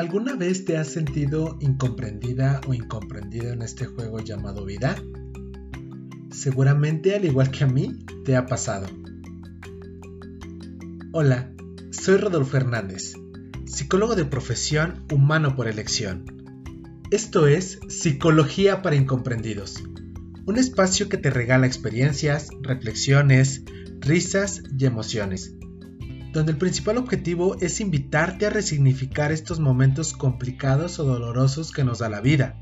¿Alguna vez te has sentido incomprendida o incomprendido en este juego llamado vida? Seguramente, al igual que a mí, te ha pasado. Hola, soy Rodolfo Hernández, psicólogo de profesión humano por elección. Esto es Psicología para Incomprendidos, un espacio que te regala experiencias, reflexiones, risas y emociones donde el principal objetivo es invitarte a resignificar estos momentos complicados o dolorosos que nos da la vida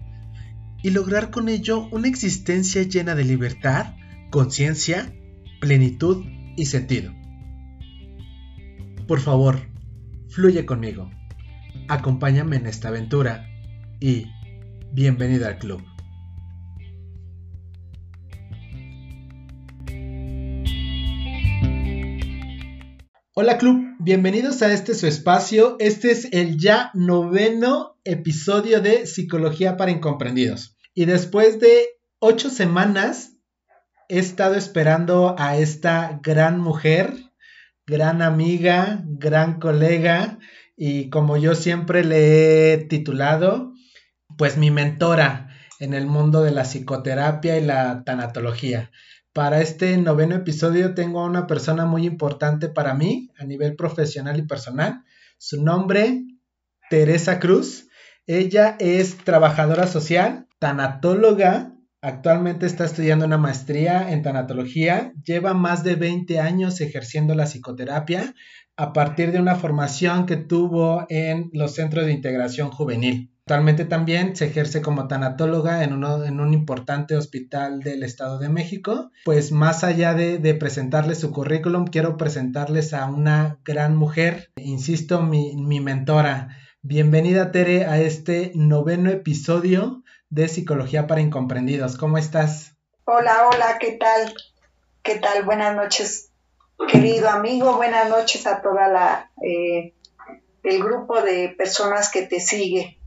y lograr con ello una existencia llena de libertad, conciencia, plenitud y sentido. Por favor, fluye conmigo, acompáñame en esta aventura y bienvenido al club. Hola club, bienvenidos a este su espacio. Este es el ya noveno episodio de Psicología para Incomprendidos. Y después de ocho semanas he estado esperando a esta gran mujer, gran amiga, gran colega y como yo siempre le he titulado, pues mi mentora en el mundo de la psicoterapia y la tanatología. Para este noveno episodio tengo a una persona muy importante para mí a nivel profesional y personal. Su nombre, Teresa Cruz. Ella es trabajadora social, tanatóloga, actualmente está estudiando una maestría en tanatología, lleva más de 20 años ejerciendo la psicoterapia a partir de una formación que tuvo en los centros de integración juvenil. Actualmente también se ejerce como tanatóloga en, en un importante hospital del Estado de México. Pues más allá de, presentarles su currículum, quiero presentarles a una gran mujer, insisto, mi, mi mentora. Bienvenida Tere a este noveno episodio de Psicología para Incomprendidos. ¿Cómo estás? Hola, hola, ¿qué tal? ¿Qué tal? Buenas noches, querido amigo. Buenas noches a toda la eh, el grupo de personas que te sigue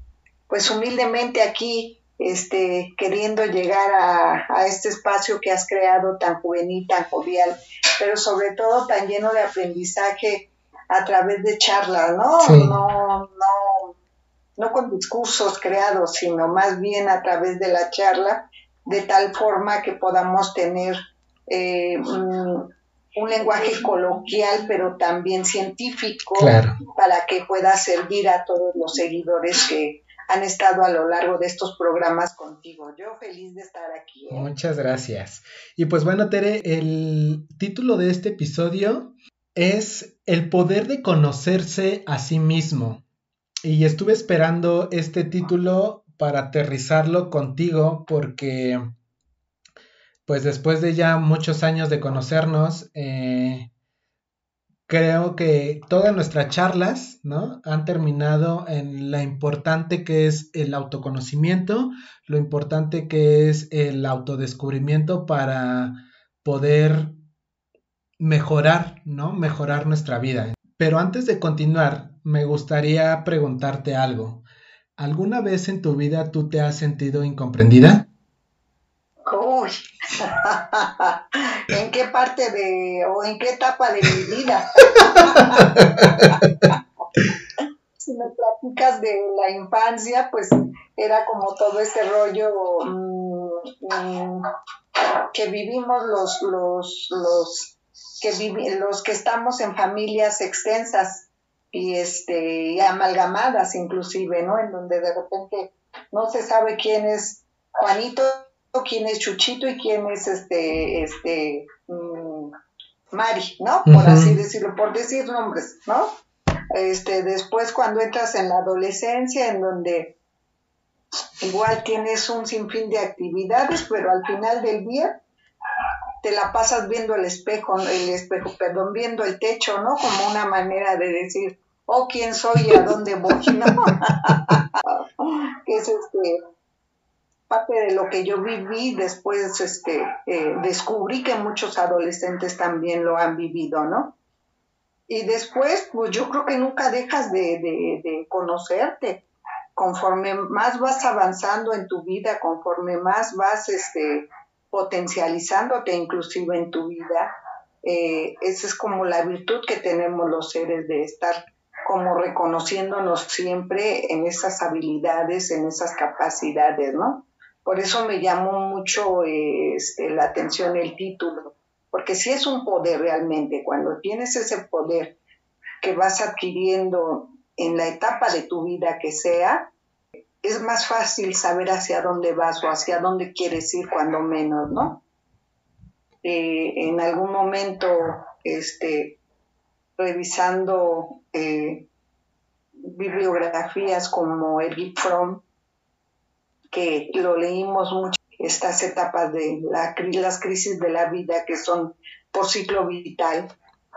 pues humildemente aquí, este, queriendo llegar a, este espacio que has creado tan juvenil, tan jovial, pero sobre todo tan lleno de aprendizaje a través de charlas, ¿no? No, no, no con discursos creados, sino más bien a través de la charla, de tal forma que podamos tener eh, un, lenguaje coloquial, pero también científico, para que pueda servir a todos los seguidores que, han estado a lo largo de estos programas contigo. Yo feliz de estar aquí. ¿eh? Muchas gracias. Y pues bueno, Tere, el título de este episodio es El poder de conocerse a sí mismo. Y estuve esperando este título para aterrizarlo contigo porque pues después de ya muchos años de conocernos, eh, creo que todas nuestras charlas, ¿no? Han terminado en la importante que es el autoconocimiento, lo importante que es el autodescubrimiento para poder mejorar, ¿no? Mejorar nuestra vida. Pero antes de continuar, me gustaría preguntarte algo. ¿Alguna vez en tu vida tú te has sentido incomprendida? ¿en qué parte de o en qué etapa de mi vida? si me platicas de la infancia, pues era como todo este rollo mm, mm, que vivimos los, los, los, que los que estamos en familias extensas y este y amalgamadas inclusive, ¿no? En donde de repente no se sabe quién es Juanito quién es Chuchito y quién es este, este, mm, Mari, ¿no? Por así decirlo, por decir nombres, ¿no? Este, después cuando entras en la adolescencia, en donde igual tienes un sinfín de actividades, pero al final del día te la pasas viendo el espejo, el espejo, perdón, viendo el techo, ¿no? Como una manera de decir, oh, quién soy y a dónde voy, ¿no? que es este, parte de lo que yo viví, después este, eh, descubrí que muchos adolescentes también lo han vivido, ¿no? Y después, pues yo creo que nunca dejas de, conocerte. Conforme más vas avanzando en tu vida, conforme más vas este, potencializándote inclusive en tu vida, eh, esa es como la virtud que tenemos los seres de estar como reconociéndonos siempre en esas habilidades, en esas capacidades, ¿no? Por eso me llamó mucho este, la atención el título, porque si es un poder realmente, cuando tienes ese poder que vas adquiriendo en la etapa de tu vida que sea, es más fácil saber hacia dónde vas o hacia dónde quieres ir cuando menos, ¿no? Eh, en algún momento, este, revisando eh, bibliografías como Eric Fromm, que lo leímos mucho, estas etapas de la, las crisis de la vida que son por ciclo vital,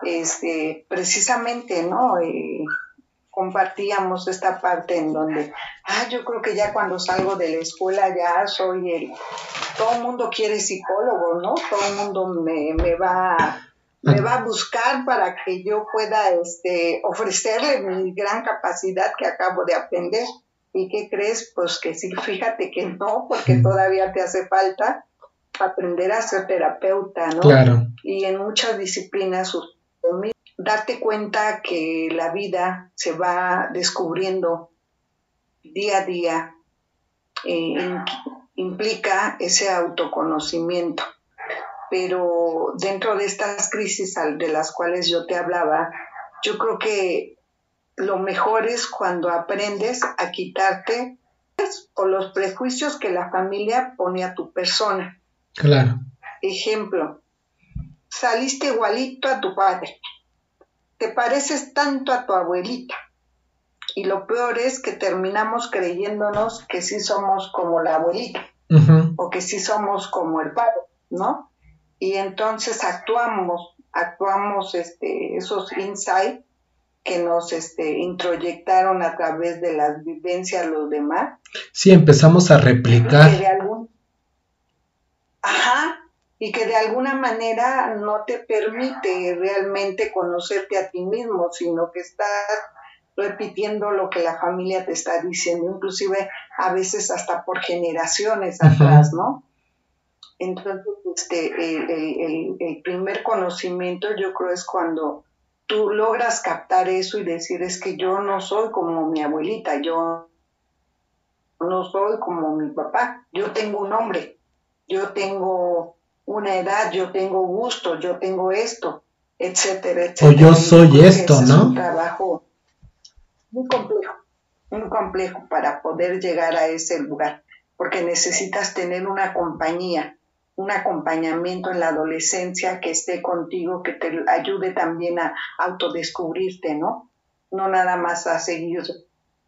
este, precisamente, ¿no? Eh, compartíamos esta parte en donde, ah, yo creo que ya cuando salgo de la escuela ya soy el, todo el mundo quiere psicólogo, ¿no? Todo el mundo me, me va me va a buscar para que yo pueda este, ofrecerle mi gran capacidad que acabo de aprender. ¿Y qué crees? Pues que sí, fíjate que no, porque todavía te hace falta aprender a ser terapeuta, ¿no? Claro. Y en muchas disciplinas, darte cuenta que la vida se va descubriendo día a día eh, implica ese autoconocimiento. Pero dentro de estas crisis de las cuales yo te hablaba, yo creo que lo mejor es cuando aprendes a quitarte o los prejuicios que la familia pone a tu persona. Claro. Ejemplo, saliste igualito a tu padre, te pareces tanto a tu abuelita. Y lo peor es que terminamos creyéndonos que sí somos como la abuelita o que sí somos como el padre, ¿no? Y entonces actuamos, actuamos este, esos insights que nos este, introyectaron a través de las vivencias los demás. Sí, empezamos a replicar. Ajá, y que de alguna manera no te permite realmente conocerte a ti mismo, sino que estás repitiendo lo que la familia te está diciendo, inclusive a veces hasta por generaciones atrás, ¿no? Entonces, este, el, el, primer conocimiento yo creo es cuando tú logras captar eso y decir es que yo no soy como mi abuelita, yo no soy como mi papá, yo tengo un nombre, yo tengo una edad, yo tengo gusto, yo tengo esto, etcétera, etcétera. O yo soy esto, ¿no? Es un trabajo muy complejo, muy complejo para poder llegar a ese lugar, porque necesitas tener una compañía, un acompañamiento en la adolescencia que esté contigo, que te ayude también a autodescubrirte, ¿no? No nada más a seguir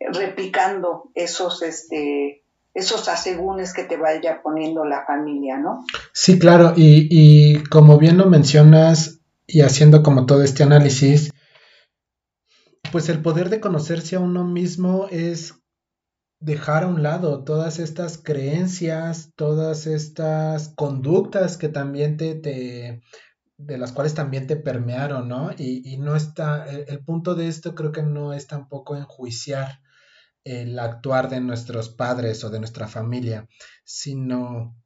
replicando esos, este, esos asegúnes que te vaya poniendo la familia, ¿no? Sí, claro, y, y como bien lo mencionas y haciendo como todo este análisis, pues el poder de conocerse a uno mismo es dejar a un lado todas estas creencias, todas estas conductas que también te, te de las cuales también te permearon, ¿no? Y, y no está, el, punto de esto creo que no es tampoco enjuiciar el actuar de nuestros padres o de nuestra familia, sino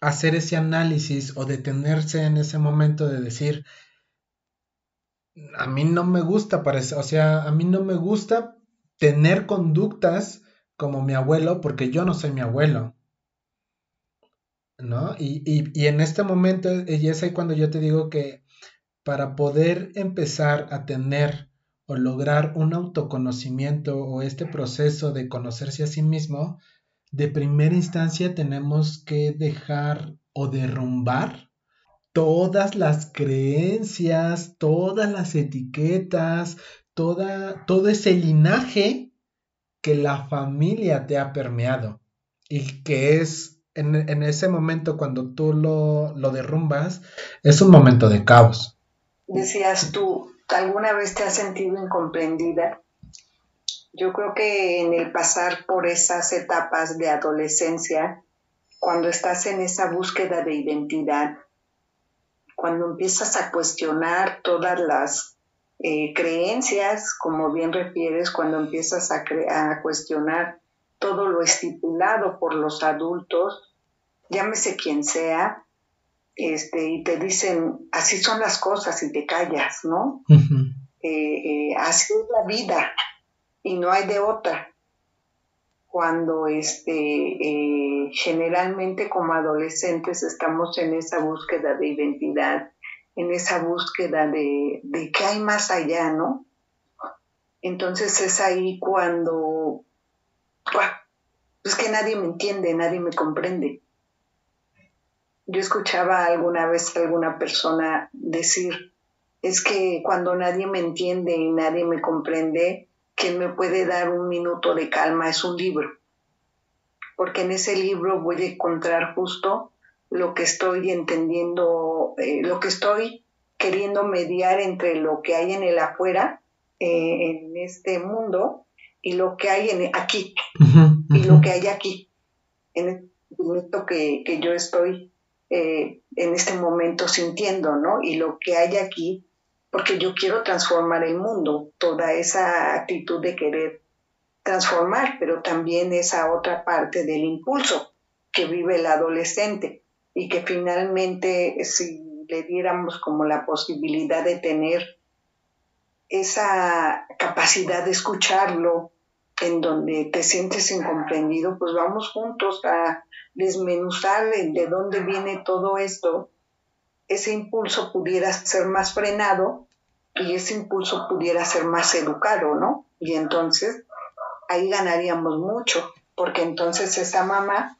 hacer ese análisis o detenerse en ese momento de decir, a mí no me gusta, parece, o sea, a mí no me gusta tener conductas como mi abuelo porque yo no soy mi abuelo. ¿No? Y, y, en este momento, y es ahí cuando yo te digo que para poder empezar a tener o lograr un autoconocimiento o este proceso de conocerse a sí mismo, de primera instancia tenemos que dejar o derrumbar todas las creencias, todas las etiquetas, toda, todo ese linaje que la familia te ha permeado y que es en, ese momento cuando tú lo, lo, derrumbas, es un momento de caos. Decías tú, ¿alguna vez te has sentido incomprendida? Yo creo que en el pasar por esas etapas de adolescencia, cuando estás en esa búsqueda de identidad, cuando empiezas a cuestionar todas las eh, creencias, como bien refieres, cuando empiezas a, a cuestionar todo lo estipulado por los adultos, llámese quien sea, este, y te dicen, así son las cosas y te callas, ¿no? eh, así es la vida y no hay de otra. Cuando este, eh, generalmente como adolescentes estamos en esa búsqueda de identidad, en esa búsqueda de, de qué hay más allá, ¿no? Entonces es ahí cuando, pues que nadie me entiende, nadie me comprende. Yo escuchaba alguna vez a alguna persona decir, es que cuando nadie me entiende y nadie me comprende, quien me puede dar un minuto de calma es un libro. Porque en ese libro voy a encontrar justo lo que estoy entendiendo, eh, lo que estoy queriendo mediar entre lo que hay en el afuera, eh, en este mundo, y lo que hay en, aquí, y lo que hay aquí, en momento que, que yo estoy eh, en este momento sintiendo, ¿no? Y lo que hay aquí porque yo quiero transformar el mundo, toda esa actitud de querer transformar, pero también esa otra parte del impulso que vive el adolescente y que finalmente si le diéramos como la posibilidad de tener esa capacidad de escucharlo, en donde te sientes incomprendido, pues vamos juntos a desmenuzar de dónde viene todo esto, ese impulso pudiera ser más frenado y ese impulso pudiera ser más educado, ¿no? Y entonces ahí ganaríamos mucho, porque entonces esa mamá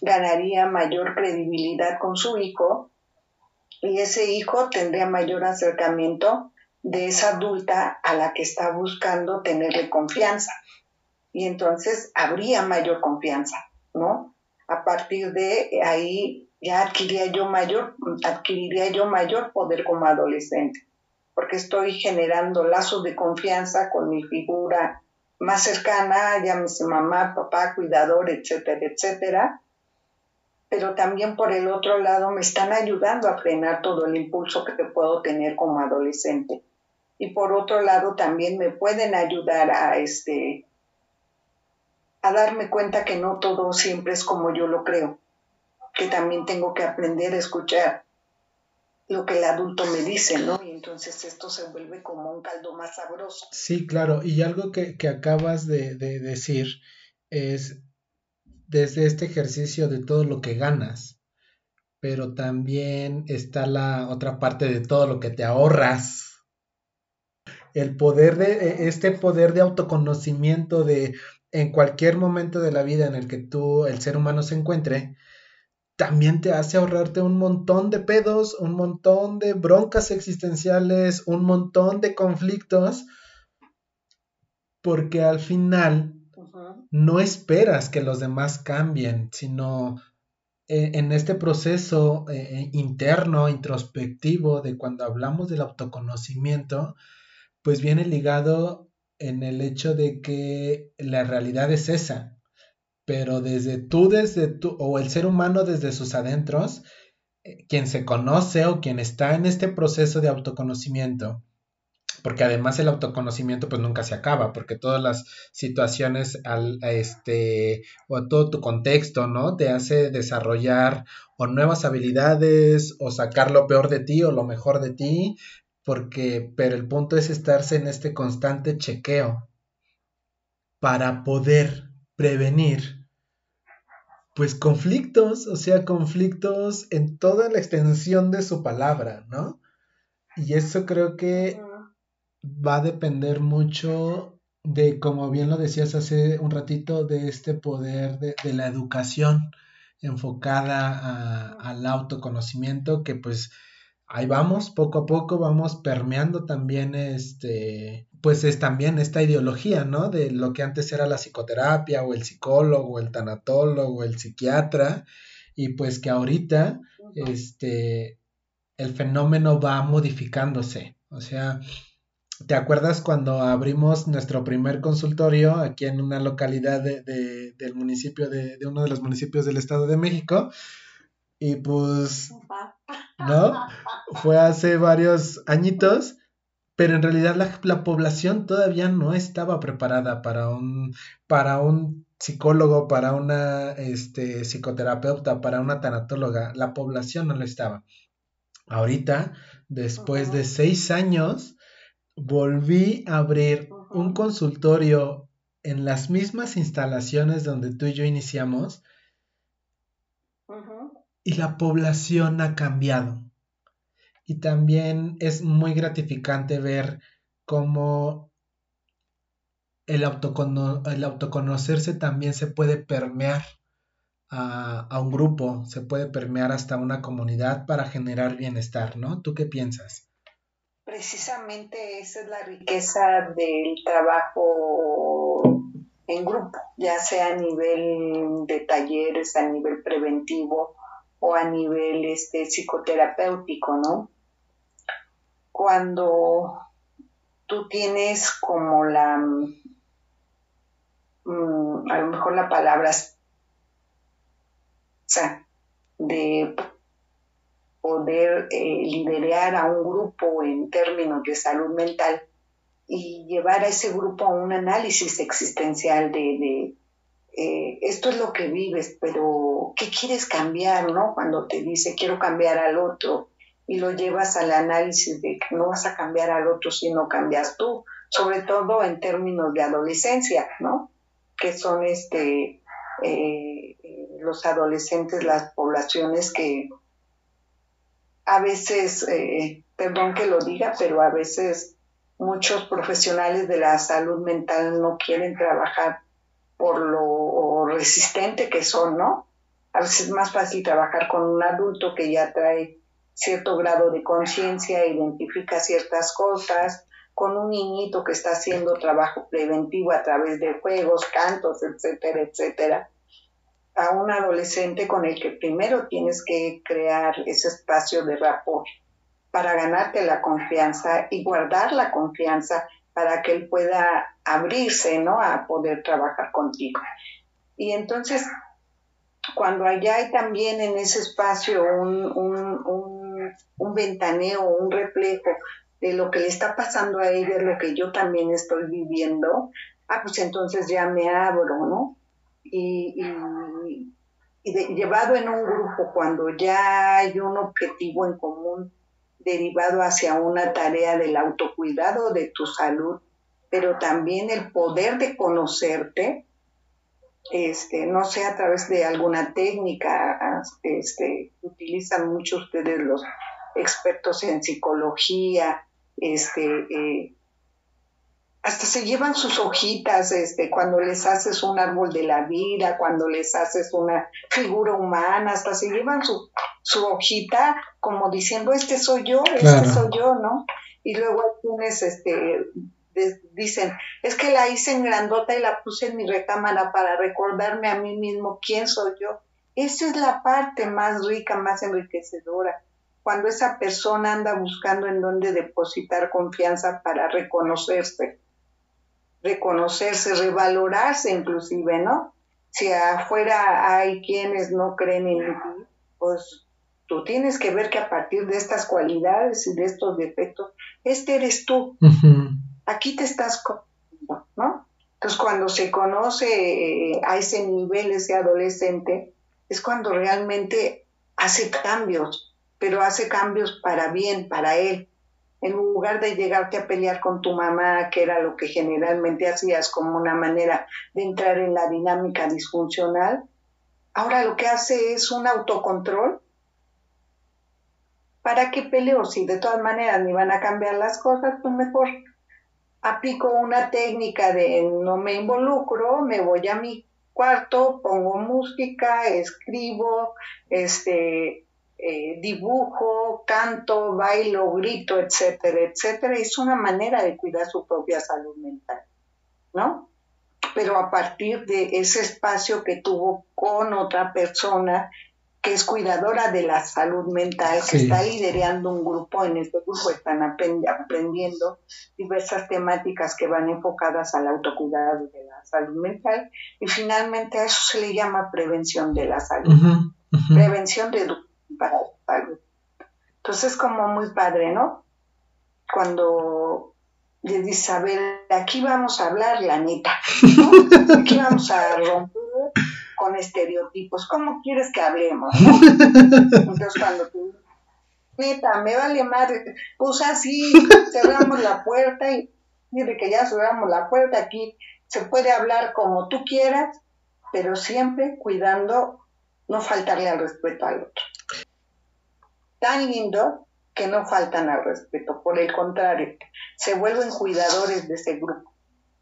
ganaría mayor credibilidad con su hijo y ese hijo tendría mayor acercamiento de esa adulta a la que está buscando tenerle confianza. Y entonces habría mayor confianza, ¿no? A partir de ahí ya adquiriría yo mayor, adquiriría yo mayor poder como adolescente porque estoy generando lazos de confianza con mi figura más cercana, llámese mamá, papá, cuidador, etcétera, etcétera. Pero también por el otro lado me están ayudando a frenar todo el impulso que puedo tener como adolescente. Y por otro lado también me pueden ayudar a este a darme cuenta que no todo siempre es como yo lo creo, que también tengo que aprender a escuchar lo que el adulto me dice, ¿no? Y entonces esto se vuelve como un caldo más sabroso. Sí, claro, y algo que, acabas de, decir es desde este ejercicio de todo lo que ganas, pero también está la otra parte de todo lo que te ahorras. El poder de, e, este poder de autoconocimiento de en cualquier momento de la vida en el que tú, el ser humano se encuentre, también te hace ahorrarte un montón de pedos, un montón de broncas existenciales, un montón de conflictos, porque al final no esperas que los demás cambien, sino eh, en este proceso eh, eh, interno, introspectivo, de cuando hablamos del autoconocimiento, pues viene ligado en el hecho de que la realidad es esa, pero desde tú, desde tú, o el ser humano desde sus adentros, eh, quien se conoce o quien está en este proceso de autoconocimiento, porque además el autoconocimiento pues nunca se acaba, porque todas las situaciones al, este, o todo tu contexto, ¿no? Te hace desarrollar o nuevas habilidades o sacar lo peor de ti o lo mejor de ti, porque, pero el punto es estarse en este constante chequeo para poder prevenir pues conflictos, o sea, conflictos en toda la extensión de su palabra, ¿no? Y eso creo que va a depender mucho de, como bien lo decías hace un ratito, de este poder de, la educación enfocada al autoconocimiento, que pues ahí vamos, poco a poco vamos permeando también este, pues es también esta ideología, ¿no? De lo que antes era la psicoterapia o el psicólogo, o el tanatólogo, o el psiquiatra, y pues que ahorita, este, el fenómeno va modificándose. O sea, ¿te acuerdas cuando abrimos nuestro primer consultorio aquí en una localidad de, del municipio, de, de uno de los municipios del Estado de México? Y pues, ¿no? Fue hace varios añitos pero en realidad la, población todavía no estaba preparada para un, para un psicólogo, para una este, psicoterapeuta, para una tanatóloga. La población no lo estaba. Ahorita, después de seis años, volví a abrir un consultorio en las mismas instalaciones donde tú y yo iniciamos y la población ha cambiado. Y también es muy gratificante ver cómo el, el autoconocerse también se puede permear a, a, un grupo, se puede permear hasta una comunidad para generar bienestar, ¿no? ¿Tú qué piensas? Precisamente esa es la riqueza del trabajo en grupo, ya sea a nivel de talleres, a nivel preventivo o a nivel este, psicoterapéutico, ¿no? Cuando tú tienes como la, mm, a lo mejor la palabra de poder eh, liderar a un grupo en términos de salud mental y llevar a ese grupo a un análisis existencial de, eh, esto es lo que vives, pero ¿qué quieres cambiar, no? Cuando te dice quiero cambiar al otro y lo llevas al análisis de que no vas a cambiar al otro si no cambias tú, sobre todo en términos de adolescencia, ¿no? Que son este eh, los adolescentes, las poblaciones que a veces, eh, perdón que lo diga, pero a veces muchos profesionales de la salud mental no quieren trabajar por lo resistente que son, ¿no? A veces es más fácil trabajar con un adulto que ya trae cierto grado de conciencia, identifica ciertas cosas, con un niñito que está haciendo trabajo preventivo a través de juegos, cantos, etcétera, etcétera, a un adolescente con el que primero tienes que crear ese espacio de rapport para ganarte la confianza y guardar la confianza para que él pueda abrirse, ¿no? A poder trabajar contigo. Y entonces, cuando allá hay también en ese espacio un, un, un, ventaneo, un reflejo de lo que le está pasando a ella, lo que yo también estoy viviendo, ah, pues entonces ya me abro, ¿no? Y, y, y llevado en un grupo, cuando ya hay un objetivo en común, derivado hacia una tarea del autocuidado de tu salud, pero también el poder de conocerte, este, no sé, a través de alguna técnica, este, utilizan mucho ustedes los expertos en psicología, este, eh, hasta se llevan sus hojitas, este, cuando les haces un árbol de la vida, cuando les haces una figura humana, hasta se llevan su, su hojita como diciendo, este soy yo, este soy yo, ¿no? Y luego tienes, este, dicen, es que la hice en grandota y la puse en mi recámara para recordarme a mí mismo quién soy yo. Esa es la parte más rica, más enriquecedora. Cuando esa persona anda buscando en dónde depositar confianza para reconocerse, reconocerse, revalorarse inclusive, ¿no? Si afuera hay quienes no creen en ti, pues tú tienes que ver que a partir de estas cualidades y de estos defectos, este eres tú. Aquí te estás conociendo, ¿no? Entonces cuando se conoce eh, a ese nivel ese adolescente, es cuando realmente hace cambios, pero hace cambios para bien, para él, en lugar de llegarte a pelear con tu mamá, que era lo que generalmente hacías como una manera de entrar en la dinámica disfuncional, ahora lo que hace es un autocontrol. ¿Para qué peleo? Si de todas maneras ni van a cambiar las cosas, pues mejor aplico una técnica de no me involucro, me voy a mi cuarto, pongo música, escribo, este, eh, dibujo, canto, bailo, grito, etcétera, etcétera. Es una manera de cuidar su propia salud mental, ¿no? Pero a partir de ese espacio que tuvo con otra persona que es cuidadora de la salud mental, que está liderando un grupo, en este grupo están aprendiendo diversas temáticas que van enfocadas al autocuidado de la salud mental y finalmente a eso se le llama prevención de la salud, prevención de para algo. Entonces, como muy padre, ¿no? Cuando le dices, a ver, aquí vamos a hablar la neta, Aquí vamos a romper con estereotipos. ¿Cómo quieres que hablemos? Entonces, cuando tú neta, me vale madre. Pues así, cerramos la puerta y mire que ya cerramos la puerta aquí, se puede hablar como tú quieras, pero siempre cuidando no faltarle al respeto al otro. Tan lindo que no faltan al respeto, por el contrario, se vuelven cuidadores de ese grupo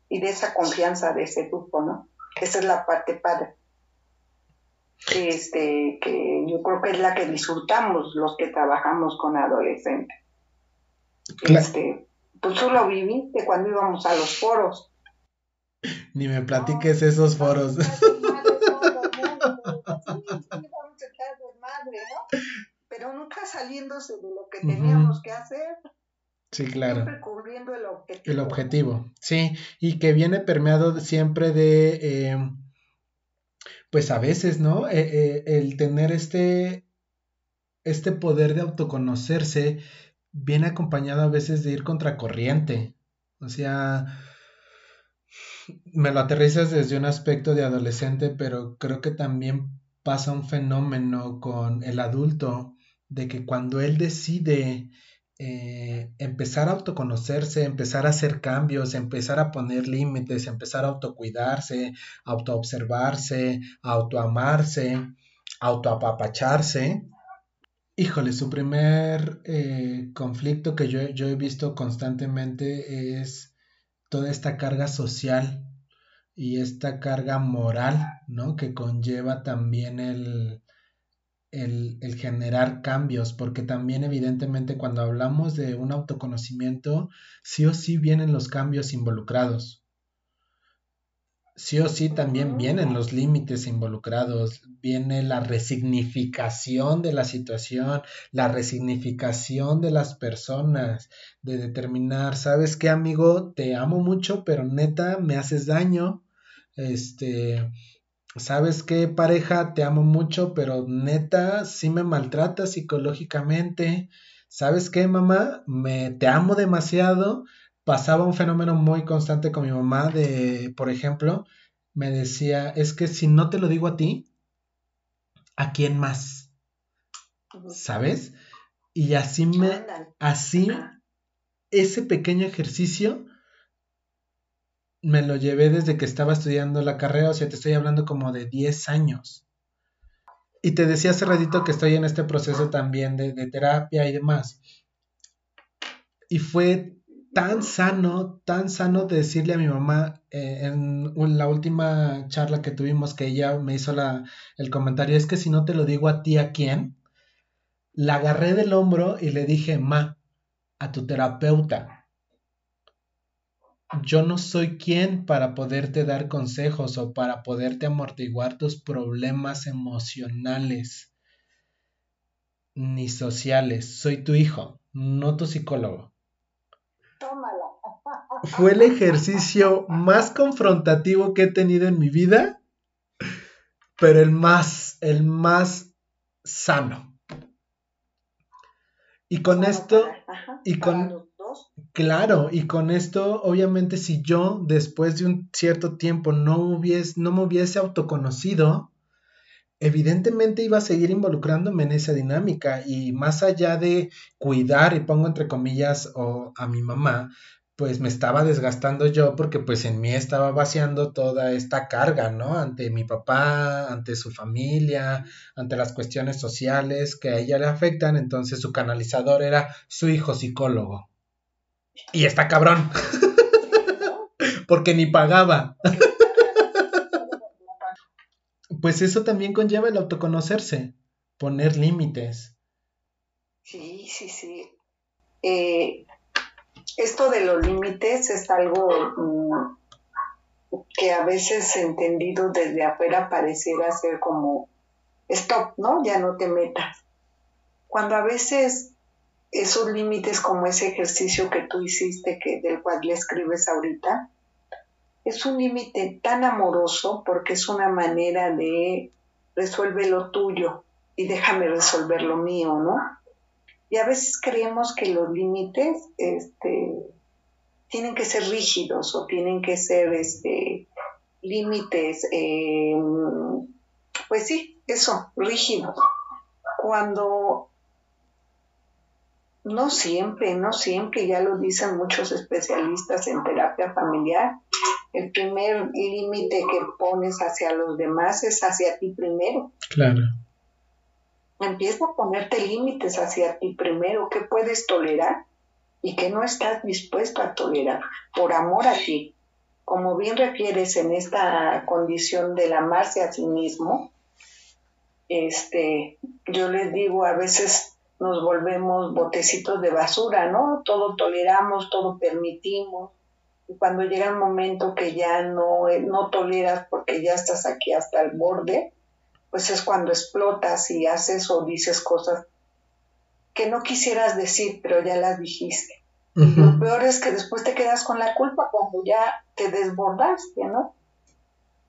y de esa confianza de ese grupo, ¿no? Esa es la parte padre. Este, que yo creo que es la que disfrutamos los que trabajamos con adolescentes. Este, pues tú lo viviste cuando íbamos a los foros. Ni me platiques esos foros. Pero nunca saliéndose de lo que teníamos que hacer. Sí, claro. Siempre cubriendo el objetivo. El objetivo, sí. Y que viene permeado siempre de, eh, pues a veces, ¿no? Eh, eh, el tener este, este poder de autoconocerse viene acompañado a veces de ir contracorriente. O sea, me lo aterrizas desde un aspecto de adolescente, pero creo que también pasa un fenómeno con el adulto de que cuando él decide eh, empezar a autoconocerse, empezar a hacer cambios, empezar a poner límites, empezar a autocuidarse, autoobservarse, autoamarse, autoapapacharse. Híjole, su primer eh, conflicto que yo, yo he visto constantemente es toda esta carga social y esta carga moral, ¿no? Que conlleva también el, el, el, generar cambios, porque también evidentemente cuando hablamos de un autoconocimiento, sí o sí vienen los cambios involucrados. Sí o sí también vienen los límites involucrados, viene la resignificación de la situación, la resignificación de las personas, de determinar, ¿sabes qué amigo? Te amo mucho, pero neta me haces daño. Este, ¿sabes qué pareja? Te amo mucho, pero neta sí me maltrata psicológicamente. ¿Sabes qué, mamá? Me te amo demasiado. Pasaba un fenómeno muy constante con mi mamá de, por ejemplo, me decía, es que si no te lo digo a ti, ¿a quién más? ¿Sabes? Y así me, así, ese pequeño ejercicio me lo llevé desde que estaba estudiando la carrera, o sea, te estoy hablando como de 10 años. Y te decía hace ratito que estoy en este proceso también de, terapia y demás. Y fue tan sano, tan sano decirle a mi mamá eh, en, la última charla que tuvimos que ella me hizo la, el comentario, es que si no te lo digo a ti, ¿a quién? La agarré del hombro y le dije, ma, a tu terapeuta yo no soy quien para poderte dar consejos o para poderte amortiguar tus problemas emocionales ni sociales. Soy tu hijo, no tu psicólogo. Tómala. Fue el ejercicio más confrontativo que he tenido en mi vida, pero el más, el más sano. Y con esto, y con, Claro, y con esto, obviamente, si yo después de un cierto tiempo no, hubiese, no me hubiese autoconocido, evidentemente iba a seguir involucrándome en esa dinámica y más allá de cuidar, y pongo entre comillas, o a mi mamá, pues me estaba desgastando yo porque pues en mí estaba vaciando toda esta carga, ¿no? Ante mi papá, ante su familia, ante las cuestiones sociales que a ella le afectan, entonces su canalizador era su hijo psicólogo. Y está cabrón. Porque ni pagaba. pues eso también conlleva el autoconocerse, poner límites. Sí, sí, sí. Eh, esto de los límites es algo mm, que a veces entendido desde afuera pareciera ser como stop, ¿no? Ya no te metas. Cuando a veces esos límites como ese ejercicio que tú hiciste, que del cual le escribes ahorita, es un límite tan amoroso porque es una manera de resuelve lo tuyo y déjame resolver lo mío, ¿no? Y a veces creemos que los límites este, tienen que ser rígidos o tienen que ser este, límites, em, pues sí, eso, rígidos. Cuando No siempre, no siempre, ya lo dicen muchos especialistas en terapia familiar. El primer límite que pones hacia los demás es hacia ti primero. Claro. Empieza a ponerte límites hacia ti primero, qué puedes tolerar y qué no estás dispuesto a tolerar por amor a ti. Como bien refieres en esta condición del amarse a sí mismo, este, yo les digo, a veces nos volvemos botecitos de basura, ¿no? Todo toleramos, todo permitimos. Y cuando llega el momento que ya no, no toleras porque ya estás aquí hasta el borde, pues es cuando explotas y haces o dices cosas que no quisieras decir, pero ya las dijiste. Lo peor es que después te quedas con la culpa cuando ya te desbordaste, ¿no?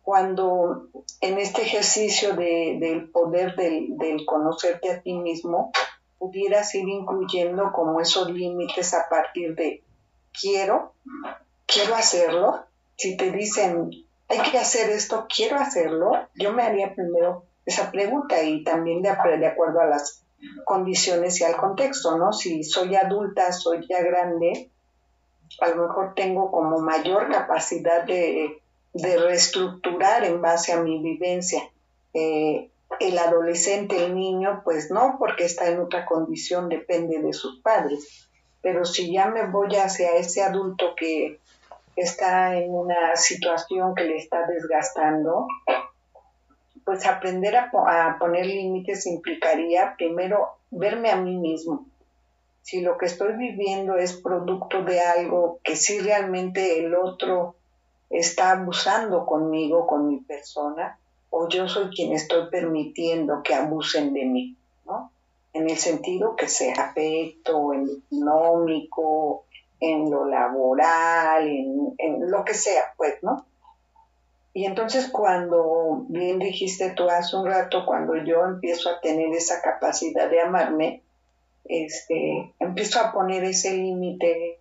Cuando en este ejercicio de, del poder del, del conocerte a ti mismo, pudieras ir incluyendo como esos límites a partir de quiero, quiero hacerlo. Si te dicen hay que hacer esto, quiero hacerlo, yo me haría primero esa pregunta y también de, de acuerdo a las condiciones y al contexto, ¿no? Si soy adulta, soy ya grande, a lo mejor tengo como mayor capacidad de, reestructurar en base a mi vivencia. Eh, el adolescente, el niño, pues no, porque está en otra condición, depende de sus padres. Pero si ya me voy hacia ese adulto que está en una situación que le está desgastando, pues aprender a, poner límites implicaría primero verme a mí mismo. Si lo que estoy viviendo es producto de algo que sí realmente el otro está abusando conmigo, con mi persona, o yo soy quien estoy permitiendo que abusen de mí, ¿no? En el sentido que sea afecto, en lo económico, en lo laboral, en, en lo que sea, pues, ¿no? Y entonces cuando, bien dijiste tú hace un rato, cuando yo empiezo a tener esa capacidad de amarme, este, empiezo a poner ese límite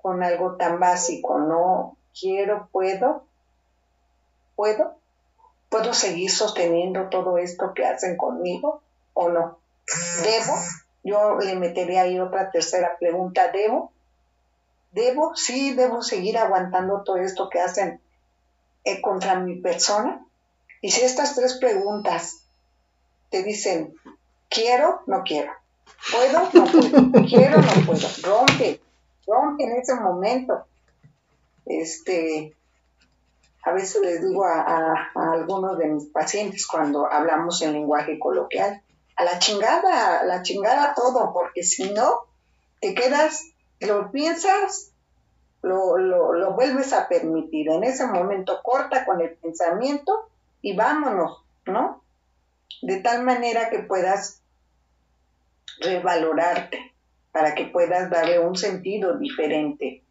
con algo tan básico, no quiero, puedo, puedo, puedo seguir sosteniendo todo esto que hacen conmigo o no. ¿Debo? Yo le metería ahí otra tercera pregunta, ¿debo? ¿Debo? Sí, debo seguir aguantando todo esto que hacen eh, contra mi persona? Y si estas tres preguntas te dicen, quiero, no quiero, puedo, no puedo, quiero, no puedo, rompe, rompe en ese momento. Este, a veces les digo a, algunos de mis pacientes cuando hablamos en lenguaje coloquial, a la chingada, a la chingada todo, porque si no, te quedas, lo piensas lo, lo, vuelves a permitir. En ese momento corta con el pensamiento y vámonos, ¿no? De tal manera que puedas revalorarte, para que puedas darle un sentido diferente.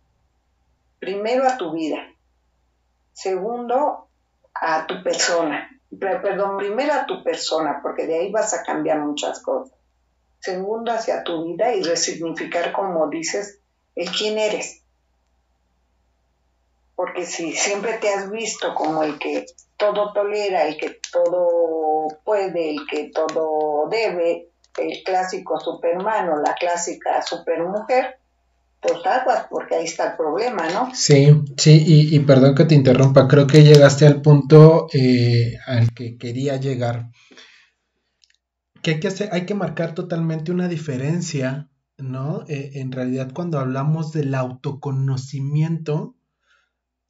Primero a tu vida. Segundo, a tu persona. Perdón, primero a tu persona, porque de ahí vas a cambiar muchas cosas. Segundo, hacia tu vida y resignificar, como dices, el quién eres porque si siempre te has visto como el que todo tolera, el que todo puede, el que todo debe, el clásico superman o la clásica supermujer, pues aguas, porque ahí está el problema, ¿no? Sí, sí, y, perdón que te interrumpa, creo que llegaste al punto eh, al que quería llegar. Que hay que, hacer, hay que marcar totalmente una diferencia, ¿no? Eh, en realidad, cuando hablamos del autoconocimiento,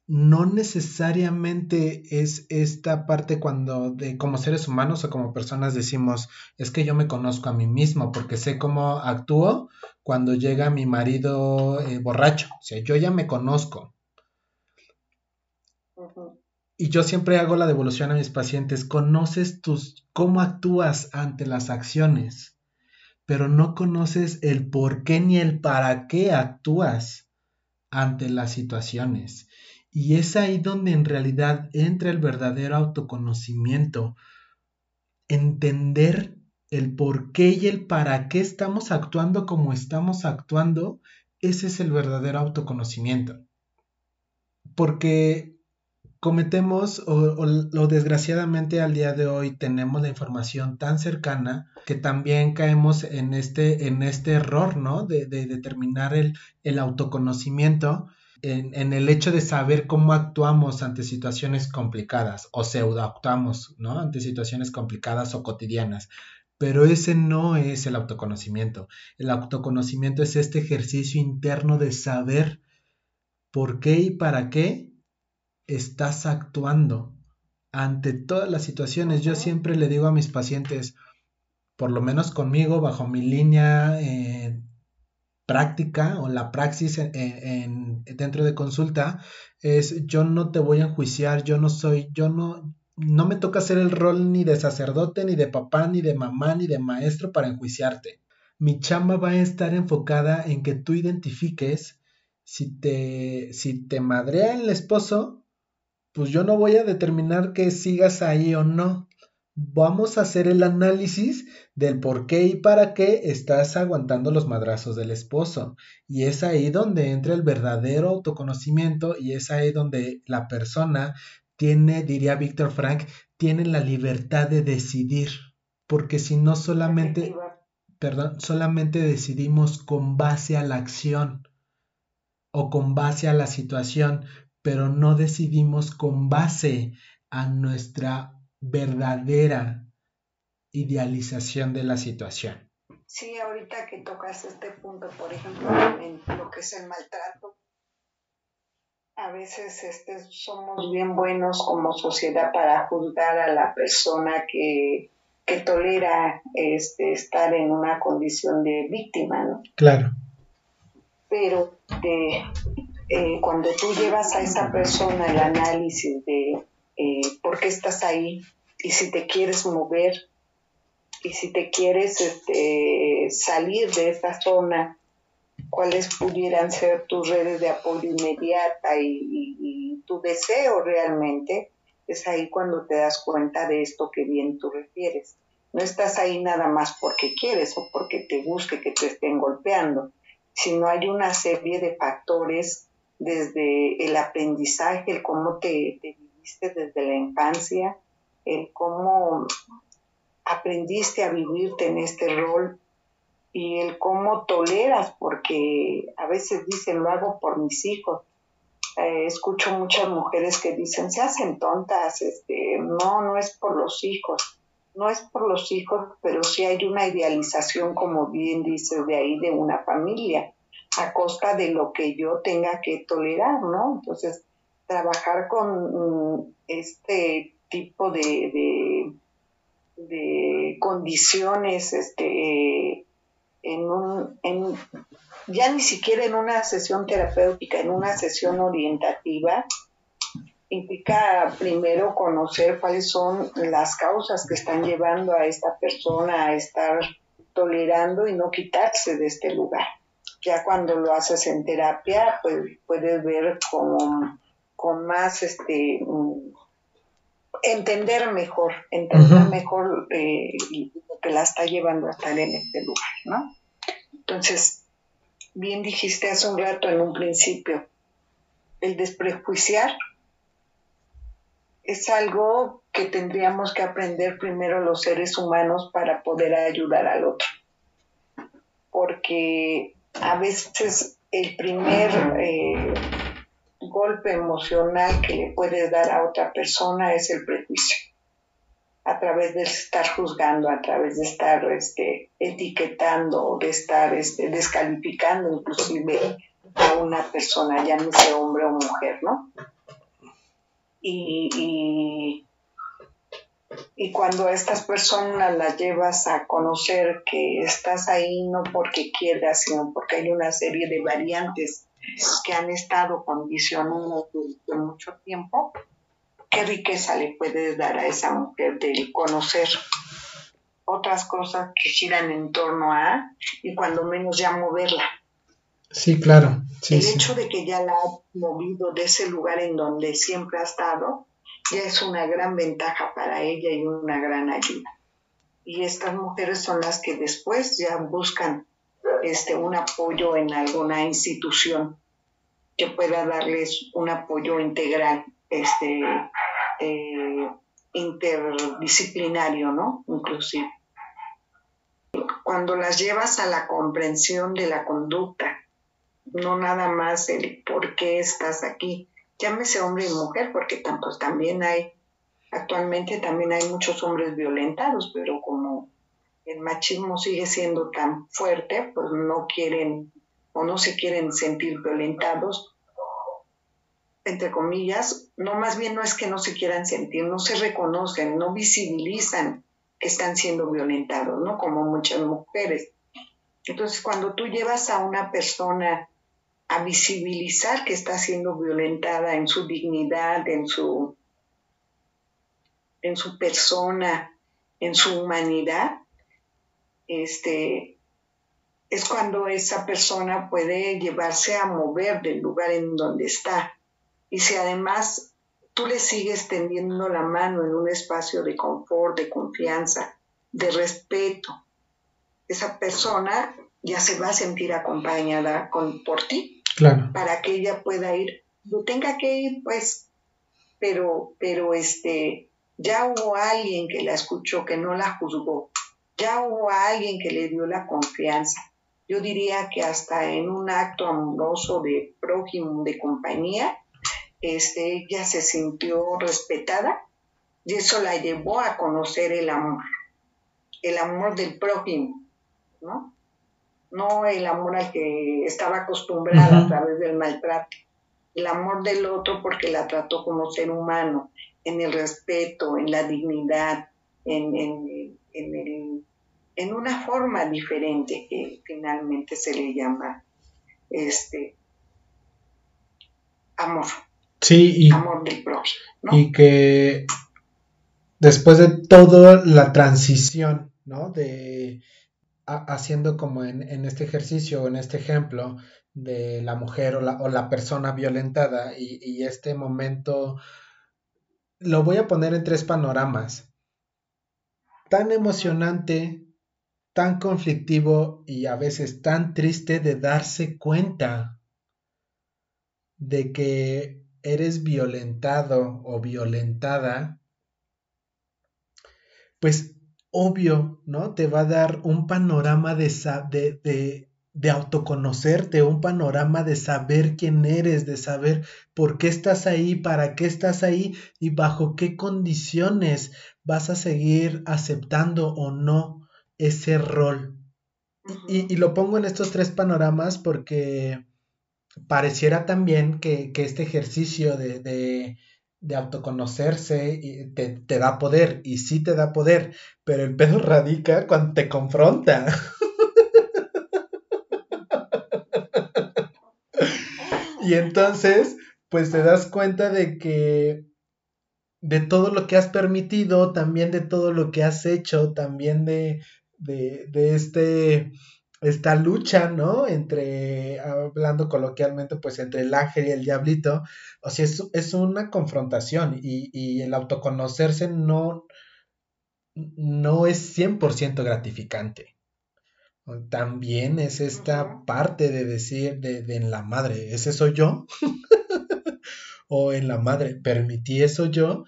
no necesariamente es esta parte cuando de como seres humanos o como personas decimos es que yo me conozco a mí mismo porque sé cómo actúo cuando llega mi marido eh, borracho, o sea, yo ya me conozco. Y yo siempre hago la devolución a mis pacientes, conoces tus cómo actúas ante las acciones, pero no conoces el por qué ni el para qué actúas ante las situaciones. Y es ahí donde en realidad entra el verdadero autoconocimiento. Entender el por qué y el para qué estamos actuando como estamos actuando, ese es el verdadero autoconocimiento. Porque cometemos o, desgraciadamente al día de hoy tenemos la información tan cercana que también caemos en este, en este error, ¿no? De, determinar el, el autoconocimiento en, en, el hecho de saber cómo actuamos ante situaciones complicadas o pseudo actuamos, ¿no? Ante situaciones complicadas o cotidianas. Pero ese no es el autoconocimiento. El autoconocimiento es este ejercicio interno de saber por qué y para qué estás actuando ante todas las situaciones. Yo siempre le digo a mis pacientes, por lo menos conmigo, bajo mi línea eh, práctica o la praxis en, dentro de consulta, es yo no te voy a enjuiciar, yo no soy, yo no, no me toca hacer el rol ni de sacerdote, ni de papá, ni de mamá, ni de maestro para enjuiciarte. Mi chamba va a estar enfocada en que tú identifiques si te, si te madrea el esposo, pues yo no voy a determinar que sigas ahí o no. Vamos a hacer el análisis del por qué y para qué estás aguantando los madrazos del esposo. Y es ahí donde entra el verdadero autoconocimiento y es ahí donde la persona tiene, diría Víctor Frank, tiene la libertad de decidir. Porque si no solamente, perdón, solamente decidimos con base a la acción o con base a la situación, pero no decidimos con base a nuestra verdadera idealización de la situación. Sí, ahorita que tocas este punto, por ejemplo, en lo que es el maltrato, a veces este, somos bien buenos como sociedad para juzgar a la persona que, que tolera este, estar en una condición de víctima, ¿no? Claro. Pero de, eh, cuando tú llevas a esa persona el análisis de eh, por qué estás ahí y si te quieres mover y si te quieres este, salir de esta zona, cuáles pudieran ser tus redes de apoyo inmediata y, tu deseo realmente, es ahí cuando te das cuenta de esto que bien tú refieres. No estás ahí nada más porque quieres o porque te busque que te estén golpeando, sino hay una serie de factores desde el aprendizaje, el cómo te, viviste desde la infancia, el cómo aprendiste a vivirte en este rol y el cómo toleras, porque a veces dicen, lo hago por mis hijos. Eh, escucho muchas mujeres que dicen, se hacen tontas, este, no, no es por los hijos, no es por los hijos, pero sí hay una idealización, como bien dices, de ahí de una familia a costa de lo que yo tenga que tolerar, ¿no? Entonces, trabajar con mm, este tipo de, de, condiciones, este, en un, en, ya ni siquiera en una sesión terapéutica, en una sesión orientativa, implica primero conocer cuáles son las causas que están llevando a esta persona a estar tolerando y no quitarse de este lugar. Ya cuando lo haces en terapia, pues puedes ver con, con más, este, entender mejor, entender mejor eh, lo que la está llevando a estar en este lugar, ¿no? Entonces, bien dijiste hace un rato en un principio, el desprejuiciar es algo que tendríamos que aprender primero los seres humanos para poder ayudar al otro. Porque a veces el primer eh, golpe emocional que le puedes dar a otra persona es el prejuicio a través de estar juzgando, a través de estar este, etiquetando, de estar este, descalificando inclusive a una persona, ya no sea hombre o mujer, ¿no? y, y cuando a estas personas las llevas a conocer que estás ahí no porque quieras, sino porque hay una serie de variantes que han estado condicionadas durante mucho tiempo, qué riqueza le puedes dar a esa mujer de conocer otras cosas que giran en torno a y cuando menos ya moverla. Sí, claro. el hecho de que ya la ha movido de ese lugar en donde siempre ha estado, ya es una gran ventaja para ella y una gran ayuda. Y estas mujeres son las que después ya buscan este, un apoyo en alguna institución que pueda darles un apoyo integral este, eh, interdisciplinario, ¿no? Inclusive. Cuando las llevas a la comprensión de la conducta, no nada más el por qué estás aquí, llámese hombre y mujer, porque también hay, actualmente también hay muchos hombres violentados, pero como el machismo sigue siendo tan fuerte, pues no quieren o no se quieren sentir violentados, entre comillas, no más bien no es que no se quieran sentir, no se reconocen, no visibilizan que están siendo violentados, ¿no? Como muchas mujeres. Entonces, cuando tú llevas a una persona a visibilizar que está siendo violentada en su dignidad, en su, en su persona, en su humanidad, este, es cuando esa persona puede llevarse a mover del lugar en donde está. Y si además tú le sigues tendiendo la mano en un espacio de confort, de confianza, de respeto, esa persona ya se va a sentir acompañada con, por ti para que ella pueda ir, no tenga que ir, pues, pero, pero este, ya hubo alguien que la escuchó, que no la juzgó, ya hubo alguien que le dio la confianza. Yo diría que hasta en un acto amoroso de prójimo, de compañía, este, ella se sintió respetada y eso la llevó a conocer el amor, el amor del prójimo, ¿no? no el amor al que estaba acostumbrada a través del maltrato, el amor del otro porque la trató como ser humano, en el respeto, en la dignidad, en, en, en, una forma diferente que finalmente se le llama este amor. Sí, y, amor del prójimo. Y que después de toda la transición, ¿no? De, haciendo como en, este ejercicio, en este ejemplo de la mujer o la, o la persona violentada y, este momento, lo voy a poner en tres panoramas. Tan emocionante, tan conflictivo y a veces tan triste de darse cuenta de que eres violentado o violentada, pues obvio, ¿no? Te va a dar un panorama de, de, de, autoconocerte, un panorama de saber quién eres, de saber por qué estás ahí, para qué estás ahí y bajo qué condiciones vas a seguir aceptando o no ese rol. Y, lo pongo en estos tres panoramas porque pareciera también que, este ejercicio de de autoconocerse y te, da poder, y sí te da poder, pero el pedo radica cuando te confronta. y entonces, pues te das cuenta de que de todo lo que has permitido, también de todo lo que has hecho, también de, de, de este esta lucha, ¿no? Entre, hablando coloquialmente, pues entre el ángel y el diablito, o sea, es, es una confrontación y, y, el autoconocerse no, no es 100% gratificante. También es esta parte de decir, de, de en la madre, ¿ese soy yo? o en la madre, ¿permití eso yo?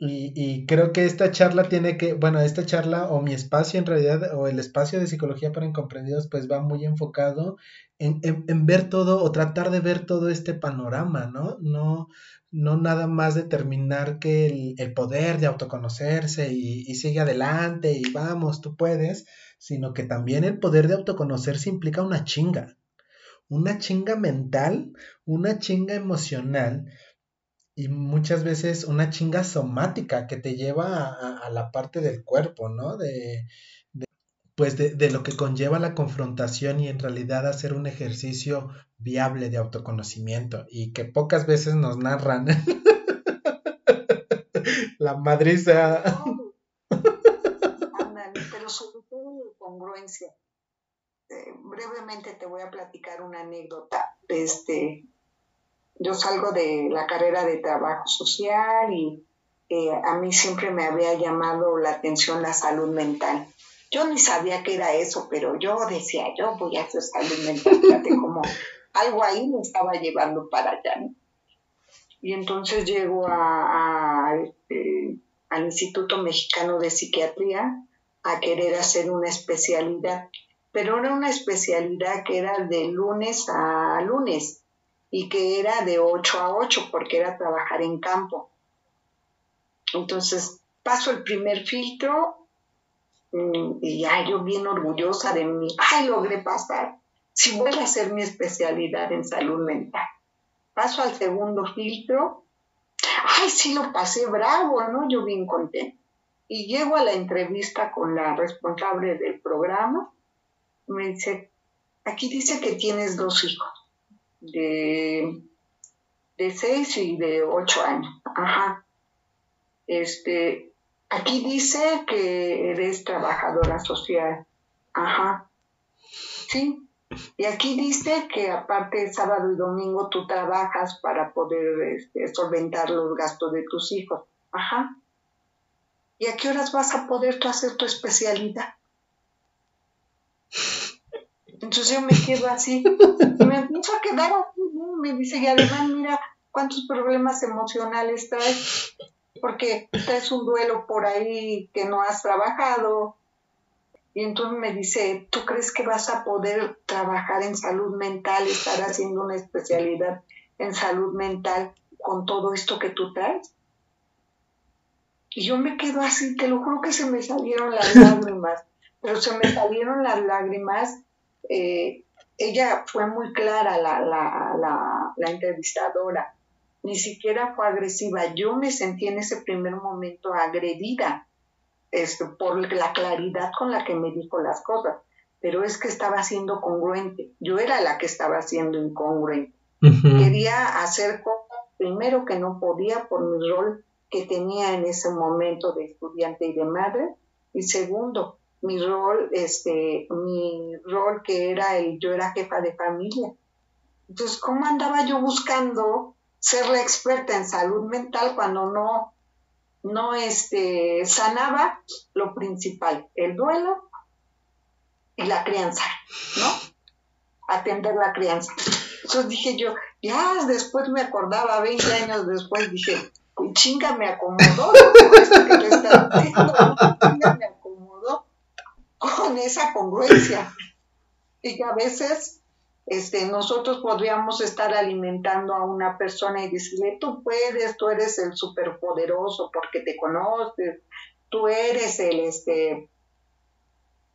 Y, creo que esta charla tiene que, bueno, esta charla o mi espacio en realidad, o el espacio de psicología para incomprendidos, pues va muy enfocado en, ver todo o tratar de ver todo este panorama, ¿no? No, no nada más determinar que el, poder de autoconocerse y, y, sigue adelante y vamos, tú puedes, sino que también el poder de autoconocerse implica una chinga, una chinga mental, una chinga emocional y muchas veces una chinga somática que te lleva a, la parte del cuerpo, ¿no? De, pues de, lo que conlleva la confrontación y en realidad hacer un ejercicio viable de autoconocimiento y que pocas veces nos narran la madriza. pero sobre todo congruencia. Eh, brevemente te voy a platicar una anécdota. Este, yo salgo de la carrera de trabajo social y eh, a mí siempre me había llamado la atención la salud mental. Yo ni sabía qué era eso, pero yo decía, yo voy a hacer salud mental, fíjate como algo ahí me estaba llevando para allá. Y entonces llego a, este, al Instituto Mexicano de Psiquiatría a querer hacer una especialidad, pero era una especialidad que era de lunes a lunes y que era de 8 a 8 porque era trabajar en campo. Entonces paso el primer filtro mm, y ya yo bien orgullosa de mí, ay, logré pasar. Si voy a hacer mi especialidad en salud mental. Paso al segundo filtro, ay, sí lo pasé bravo, ¿no? Yo bien contenta. Y llego a la entrevista con la responsable del programa, me dice, aquí dice que tienes dos hijos, de, de seis y de ocho años. Ajá. Este, aquí dice que eres trabajadora social. Ajá. Sí. Y aquí dice que aparte sábado y domingo tú trabajas para poder este, solventar los gastos de tus hijos. Ajá. ¿Y a qué horas vas a poder tú hacer tu especialidad? Entonces yo me quedo así, y me empiezo a quedar así, me dice, y además mira cuántos problemas emocionales traes porque es un duelo por ahí que no has trabajado. Y entonces me dice, ¿tú crees que vas a poder trabajar en salud mental, estar haciendo una especialidad en salud mental con todo esto que tú traes? Y yo me quedo así, te lo juro que se me salieron las lágrimas, pero se me salieron las lágrimas. Eh, ella fue muy clara, la, la, la, la entrevistadora ni siquiera fue agresiva. Yo me sentí en ese primer momento agredida este, por la claridad con la que me dijo las cosas, pero es que estaba siendo congruente. Yo era la que estaba siendo incongruente. Quería hacer cosas, primero que no podía por mi rol que tenía en ese momento de estudiante y de madre, y segundo, mi rol, este, mi rol que era el, yo era jefa de familia. Entonces, ¿cómo andaba yo buscando ser la experta en salud mental cuando no, no este, sanaba lo principal, el duelo y la crianza, ¿no? Atender la crianza. Entonces dije yo, ya después me acordaba, 20 años después, dije, chinga me acomodó, me acomodó con esa congruencia. Y que a veces este, nosotros podríamos estar alimentando a una persona y decirle, tú puedes, tú eres el superpoderoso porque te conoces, tú eres el, este,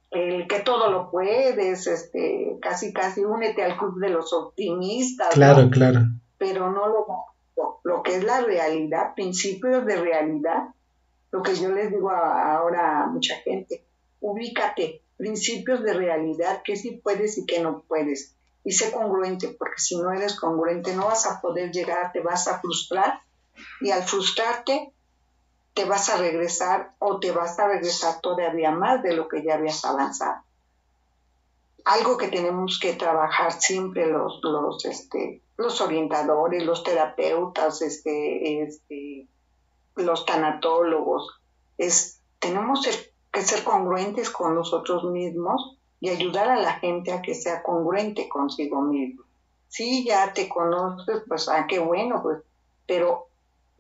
el que todo lo puedes, este, casi, casi únete al club de los optimistas. Claro, claro. Pero no lo, lo, lo, que es la realidad, principios de realidad, lo que yo les digo ahora a mucha gente, ubícate, principios de realidad, que sí puedes y que no puedes y sé congruente, porque si no eres congruente no vas a poder llegar, te vas a frustrar y al frustrarte te vas a regresar o te vas a regresar todavía más de lo que ya habías avanzado. Algo que tenemos que trabajar siempre los, los, este, los orientadores, los terapeutas, este, este, los tanatólogos, es tenemos que ser congruentes con nosotros mismos y ayudar a la gente a que sea congruente consigo mismo. Sí, ya te conoces, pues, ah, qué bueno, pues, pero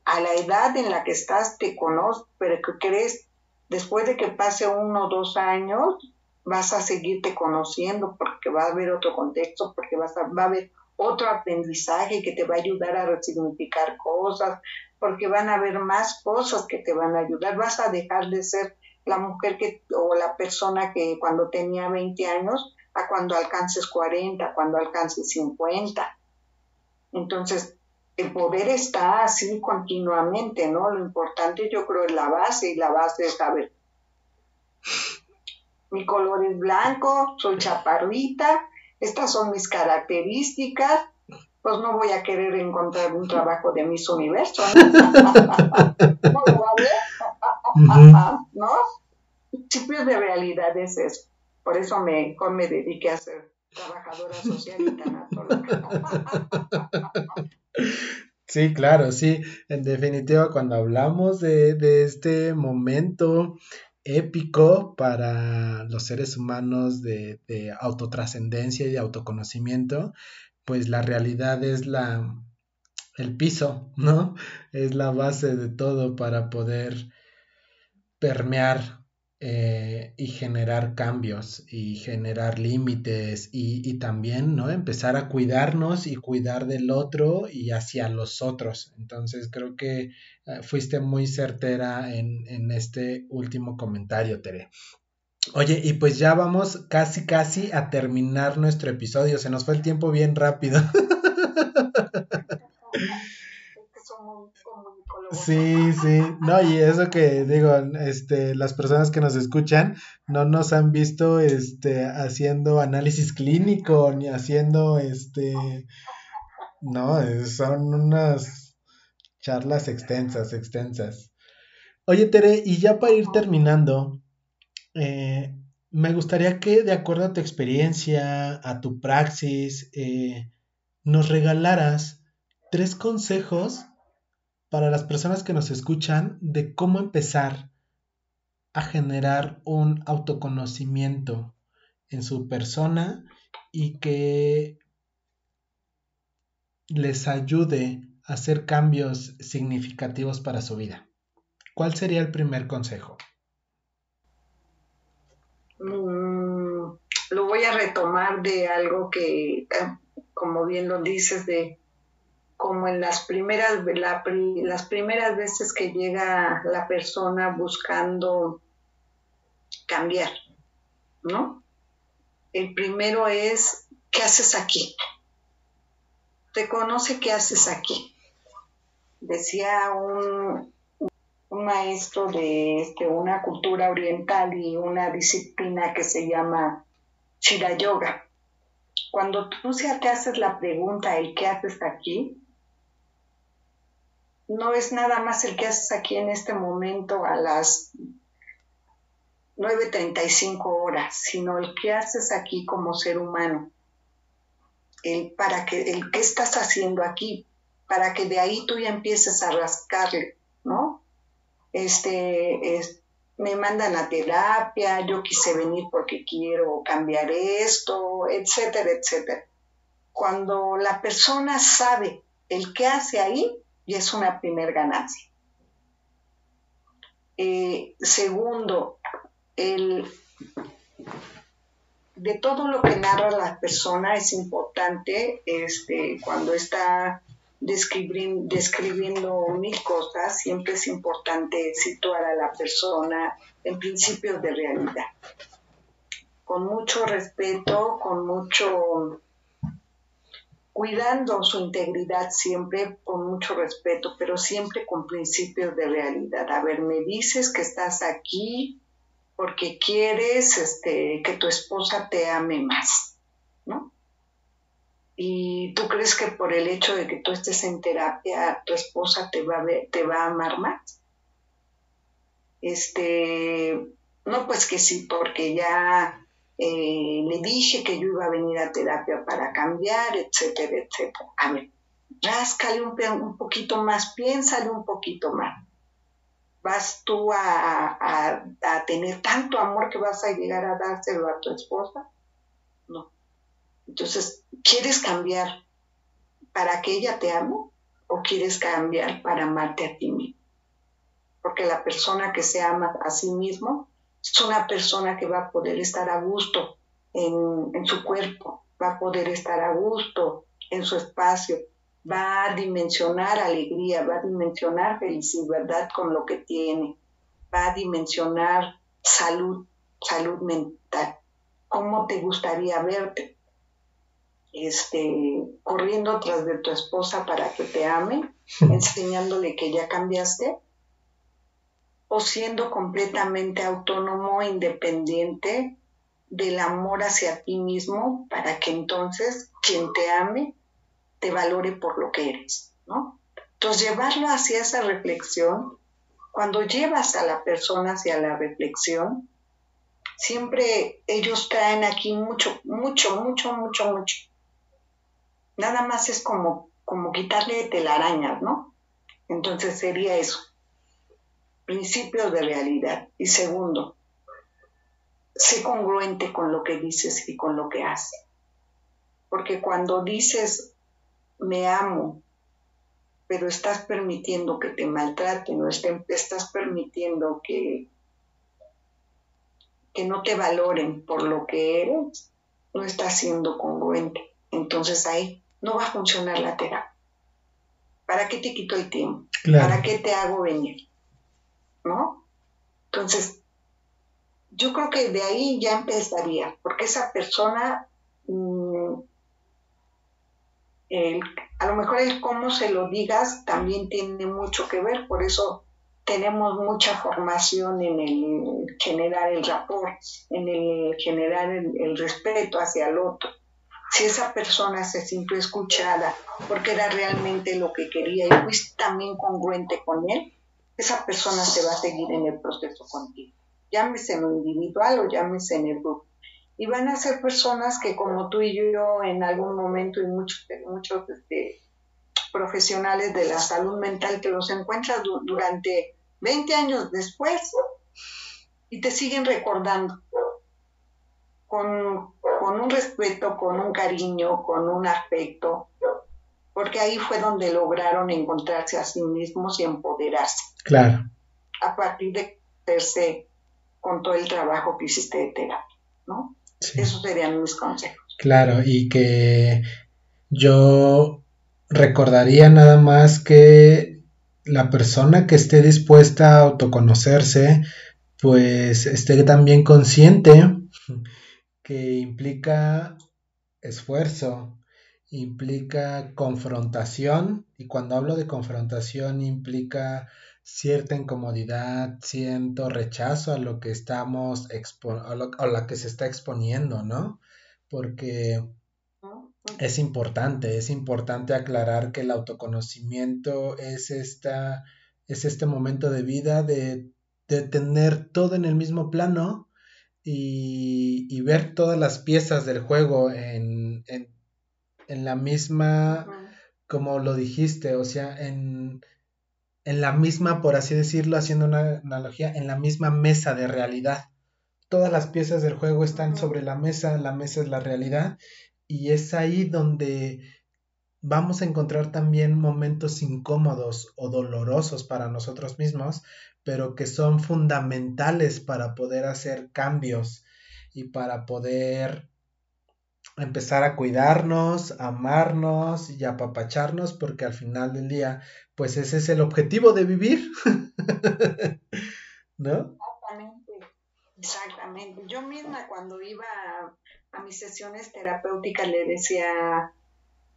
a la edad en la que estás te conoces, pero que crees, después de que pase uno o dos años, vas a seguirte conociendo porque va a haber otro contexto, porque vas a, va a haber otro aprendizaje que te va a ayudar a resignificar cosas, porque van a haber más cosas que te van a ayudar, vas a dejar de ser la mujer que, o la persona que cuando tenía 20 años a cuando alcances 40, cuando alcances 50. Entonces, el poder está así continuamente, ¿no? Lo importante yo creo es la base y la base es saber. Mi color es blanco, soy chaparrita, estas son mis características, pues no voy a querer encontrar un trabajo de mis universos, ¿no? ¿no? Principios de realidad es eso. Por eso me, me dediqué a ser trabajadora social y tanatóloga. Sí, claro, sí. En definitiva, cuando hablamos de, de este momento épico para los seres humanos de, de autotrascendencia y de autoconocimiento, pues la realidad es la, el piso, ¿no? Es la base de todo para poder permear eh, y generar cambios y generar límites y, también, ¿no? Empezar a cuidarnos y cuidar del otro y hacia los otros. Entonces creo que eh, fuiste muy certera en, en este último comentario, Tere. Oye, y pues ya vamos casi, casi a terminar nuestro episodio. Se nos fue el tiempo bien rápido. Sí, sí, no, y eso que digo, este, las personas que nos escuchan no nos han visto, este, haciendo análisis clínico ni haciendo, este, no, son unas charlas extensas, extensas. Oye, Tere, y ya para ir terminando, eh, me gustaría que, de acuerdo a tu experiencia, a tu praxis, eh, nos regalaras tres consejos para las personas que nos escuchan de cómo empezar a generar un autoconocimiento en su persona y que les ayude a hacer cambios significativos para su vida. ¿Cuál sería el primer consejo? Mm, lo voy a retomar de algo que, eh, como bien lo dices, de como en las primeras, las primeras veces que llega la persona buscando cambiar, ¿no? El primero es, ¿qué haces aquí? Reconoce qué haces aquí. Decía un, un maestro de este, una cultura oriental y una disciplina que se llama Chira Yoga. Cuando tú se te haces la pregunta, ¿el qué haces aquí? No es nada más el que haces aquí en este momento a las 9.35 horas, sino el que haces aquí como ser humano. El, para que, el que estás haciendo aquí, para que de ahí tú ya empieces a rascarle, ¿no? Este, me mandan a terapia, yo quise venir porque quiero cambiar esto, etcétera, etcétera. Cuando la persona sabe el que hace ahí, y es una primer ganancia. Eh, segundo, el, de todo lo que narra la persona es importante este, cuando está describiendo, mil cosas, siempre es importante situar a la persona en principios de realidad. Con mucho respeto, con mucho cuidando su integridad siempre con mucho respeto, pero siempre con principios de realidad. A ver, me dices que estás aquí porque quieres este, que tu esposa te ame más, ¿no? Y tú crees que por el hecho de que tú estés en terapia, tu esposa te va a, te va a amar más. Este, no, pues que sí, porque ya eh, le dije que yo iba a venir a terapia para cambiar, etcétera, etcétera. A ver, ráscale un, poquito más, piénsale un poquito más. ¿Vas tú a, tener tanto amor que vas a llegar a dárselo a tu esposa? No. Entonces, ¿quieres cambiar para que ella te ame o quieres cambiar para amarte a ti mismo? Porque la persona que se ama a sí mismo es una persona que va a poder estar a gusto en, su cuerpo, va a poder estar a gusto en su espacio, va a dimensionar alegría, va a dimensionar felicidad con lo que tiene, va a dimensionar salud, salud mental. ¿Cómo te gustaría verte? Este, corriendo tras de tu esposa para que te ame, enseñándole que ya cambiaste, o siendo completamente autónomo independiente del amor hacia ti mismo para que entonces quien te ame te valore por lo que eres, ¿no? Entonces llevarlo hacia esa reflexión, cuando llevas a la persona hacia la reflexión, siempre ellos traen aquí mucho, mucho, mucho, mucho, mucho. Nada más es como, como quitarle telarañas, ¿no? Entonces sería eso principio de realidad. Y segundo, sé congruente con lo que dices y con lo que haces. Porque cuando dices me amo pero estás permitiendo que te maltraten o estás permitiendo que, que no te valoren por lo que eres, no estás siendo congruente. Entonces ahí no va a funcionar la terapia. ¿Para qué te quito el tiempo? ¿Para qué te hago venir? ¿No? Entonces, yo creo que de ahí ya empezaría, porque esa persona mm, a lo mejor el cómo se lo digas también tiene mucho que ver, por eso tenemos mucha formación en el generar el rapport, en el generar el, respeto hacia el otro. Si esa persona se sintió escuchada porque era realmente lo que quería y fuiste también congruente con él, esa persona se va a seguir en el proceso contigo. Llámese en lo individual o llámese en el grupo y van a ser personas que como tú y yo en algún momento y muchos, muchos este, profesionales de la salud mental que los encuentras durante 20 años después y te siguen recordando con, con un respeto, con un cariño, con un afecto, porque ahí fue donde lograron encontrarse a sí mismos y empoderarse. Claro. A partir de verse con todo el trabajo que hiciste de terapia, ¿no? Esos serían mis consejos. Claro, y que yo recordaría nada más que la persona que esté dispuesta a autoconocerse, pues esté también consciente que implica esfuerzo, implica confrontación, y cuando hablo de confrontación implica cierta incomodidad, cierto rechazo a lo que estamos a, lo, a que se está exponiendo, ¿no? Porque es importante, es importante aclarar que el autoconocimiento es esta, es este momento de vida de, de tener todo en el mismo plano y, y, ver todas las piezas del juego en, en la misma, como lo dijiste, o sea, en, en la misma, por así decirlo, haciendo una analogía, en la misma mesa de realidad. Todas las piezas del juego están sobre la mesa, la mesa es la realidad y es ahí donde vamos a encontrar también momentos incómodos o dolorosos para nosotros mismos, pero que son fundamentales para poder hacer cambios y para poder empezar a cuidarnos, amarnos y apapacharnos, porque al final del día, pues ese es el objetivo de vivir. ¿No? Exactamente, exactamente. Yo misma cuando iba a, mis sesiones terapéuticas le decía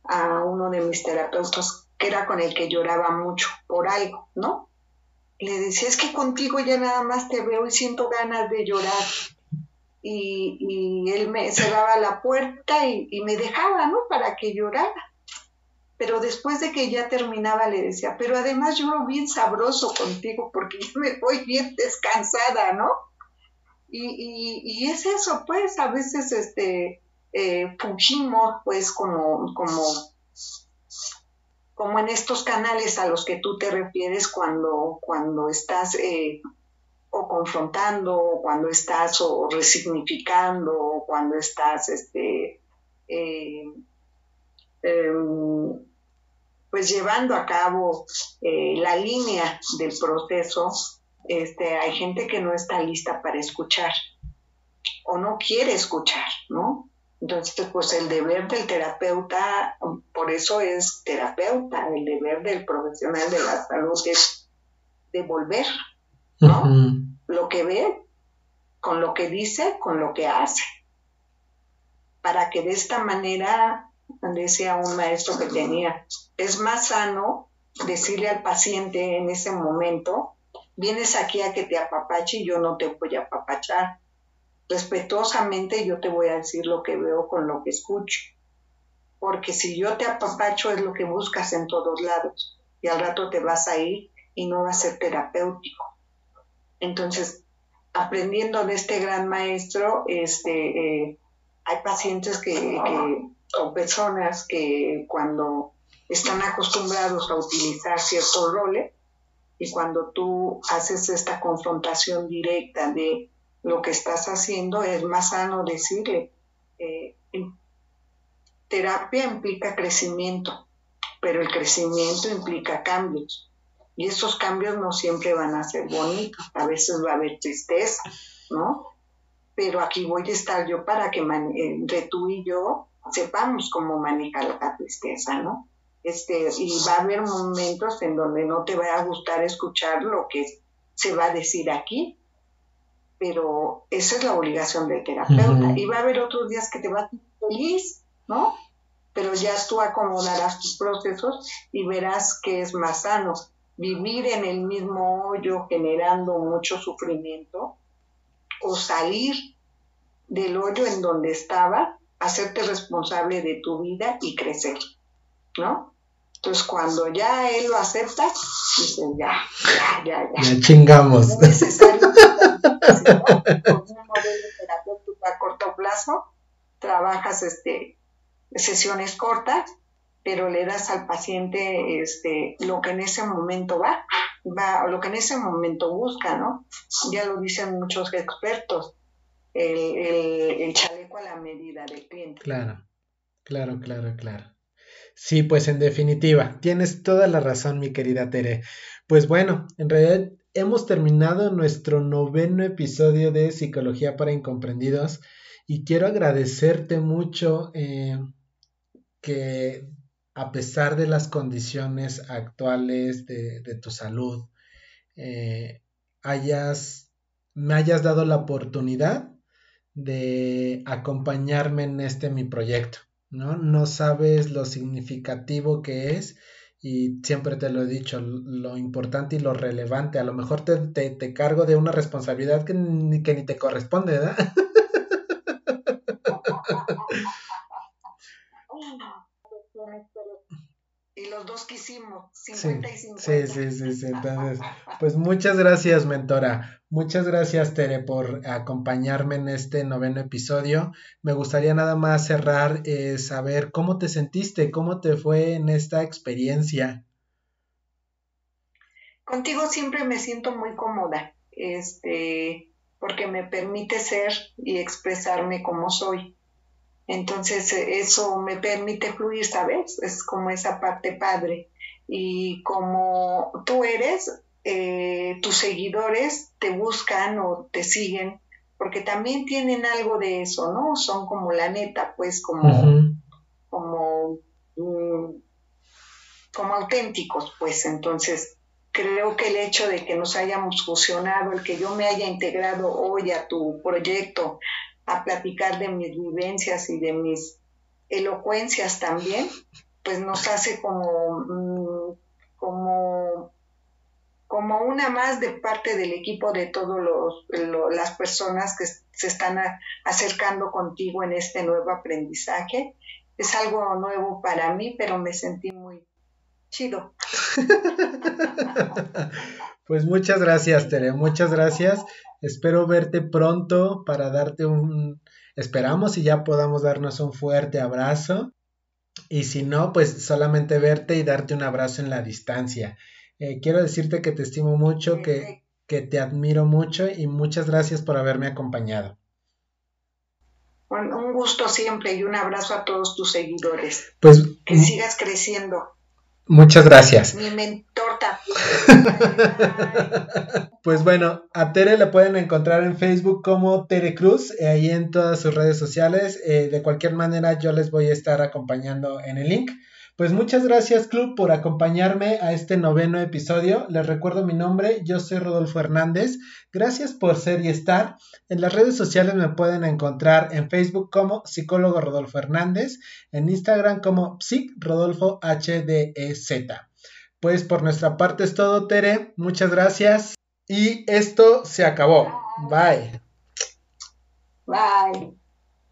a uno de mis terapeutas que era con el que lloraba mucho por algo, ¿no? Le decía, es que contigo ya nada más te veo y siento ganas de llorar y, él me cerraba la puerta y, me dejaba, ¿no? Para que llorara. Pero después de que ya terminaba le decía, pero además lloro bien sabroso contigo porque yo me voy bien descansada, ¿no? Y, es eso, pues, a veces este, eh, fugimos, pues, como, como, como en estos canales a los que tú te refieres cuando, cuando estás eh, confrontando, cuando estás o resignificando, cuando estás este, eh, em, pues llevando a cabo eh, la línea del proceso, este, hay gente que no está lista para escuchar o no quiere escuchar, ¿no? Entonces, pues el deber del terapeuta, por eso es terapeuta, el deber del profesional de la salud es devolver, ¿no? Lo que ve, con lo que dice, con lo que hace. Para que de esta manera, decía un maestro que tenía, es más sano decirle al paciente en ese momento, vienes aquí a que te apapache y yo no te voy a apapachar. Respetuosamente yo te voy a decir lo que veo con lo que escucho. Porque si yo te apapacho es lo que buscas en todos lados y al rato te vas a ir y no va a ser terapéutico. Entonces, aprendiendo de este gran maestro, este, eh, hay pacientes que, o personas que cuando están acostumbrados a utilizar ciertos roles y cuando tú haces esta confrontación directa de lo que estás haciendo, es más sano decirle, eh, terapia implica crecimiento, pero el crecimiento implica cambios. Y esos cambios no siempre van a ser bonitos, a veces va a haber tristeza, ¿no? Pero aquí voy a estar yo para que entre tú y yo sepamos cómo manejar la tristeza, ¿no? Este, y va a haber momentos en donde no te va a gustar escuchar lo que se va a decir aquí, pero esa es la obligación del terapeuta. Y va a haber otros días que te vas feliz, ¿no? Pero ya tú acomodarás tus procesos y verás que es más sano vivir en el mismo hoyo generando mucho sufrimiento o salir del hoyo en donde estaba, hacerte responsable de tu vida y crecer, ¿no? Entonces cuando ya él lo acepta, dices ya, ya, ya, ya. Ya chingamos. es necesario un modelo terapéutico a corto plazo, trabajas este sesiones cortas pero le das al paciente este, lo que en ese momento va, va, lo que en ese momento busca, ¿no? Ya lo dicen muchos expertos, el, chaleco a la medida del cliente. Claro, claro, claro, claro. Sí, pues en definitiva, tienes toda la razón, mi querida Tere. Pues bueno, en realidad hemos terminado nuestro noveno episodio de Psicología para Incomprendidos y quiero agradecerte mucho eh, que a pesar de las condiciones actuales de, tu salud, eh, hayas, me hayas dado la oportunidad de acompañarme en este mi proyecto, ¿no? No sabes lo significativo que es y siempre te lo he dicho, lo importante y lo relevante. A lo mejor te, te, cargo de una responsabilidad que ni, que ni te corresponde, ¿verdad? y los dos quisimos, 50 y 50. Sí, sí, sí, sí, entonces, pues muchas gracias, mentora. Muchas gracias, Tere, por acompañarme en este noveno episodio. Me gustaría nada más cerrar, eh, saber cómo te sentiste, cómo te fue en esta experiencia. Contigo siempre me siento muy cómoda, este, porque me permite ser y expresarme como soy. Entonces eh, eso me permite fluir, ¿sabes? Es como esa parte padre. Y como tú eres, eh, tus seguidores te buscan o te siguen, porque también tienen algo de eso, ¿no? Son como la neta, pues como, como, mm, como auténticos, pues entonces creo que el hecho de que nos hayamos fusionado, el que yo me haya integrado hoy a tu proyecto, a platicar de mis vivencias y de mis elocuencias también, pues nos hace como, mm, como, como una más de parte del equipo de todas las personas que se están acercando contigo en este nuevo aprendizaje. Es algo nuevo para mí, pero me sentí muy chido. pues muchas gracias, Tere, muchas gracias. Espero verte pronto para darte un, esperamos y ya podamos darnos un fuerte abrazo. Y si no, pues solamente verte y darte un abrazo en la distancia. Eh, quiero decirte que te estimo mucho, que, que te admiro mucho y muchas gracias por haberme acompañado. Un gusto siempre y un abrazo a todos tus seguidores. Pues que sigas creciendo. Muchas gracias. Mi mentor pues bueno, a Tere la pueden encontrar en Facebook como Tere Cruz, eh, ahí en todas sus redes sociales. Eh, de cualquier manera, yo les voy a estar acompañando en el link. Pues muchas gracias Club por acompañarme a este noveno episodio. Les recuerdo mi nombre, yo soy Rodolfo Hernández. Gracias por ser y estar. En las redes sociales me pueden encontrar en Facebook como psicólogo Rodolfo Hernández, en Instagram como psic Rodolfo HDZ. Pues por nuestra parte es todo, Tere. Muchas gracias. Y esto se acabó. Bye. Bye.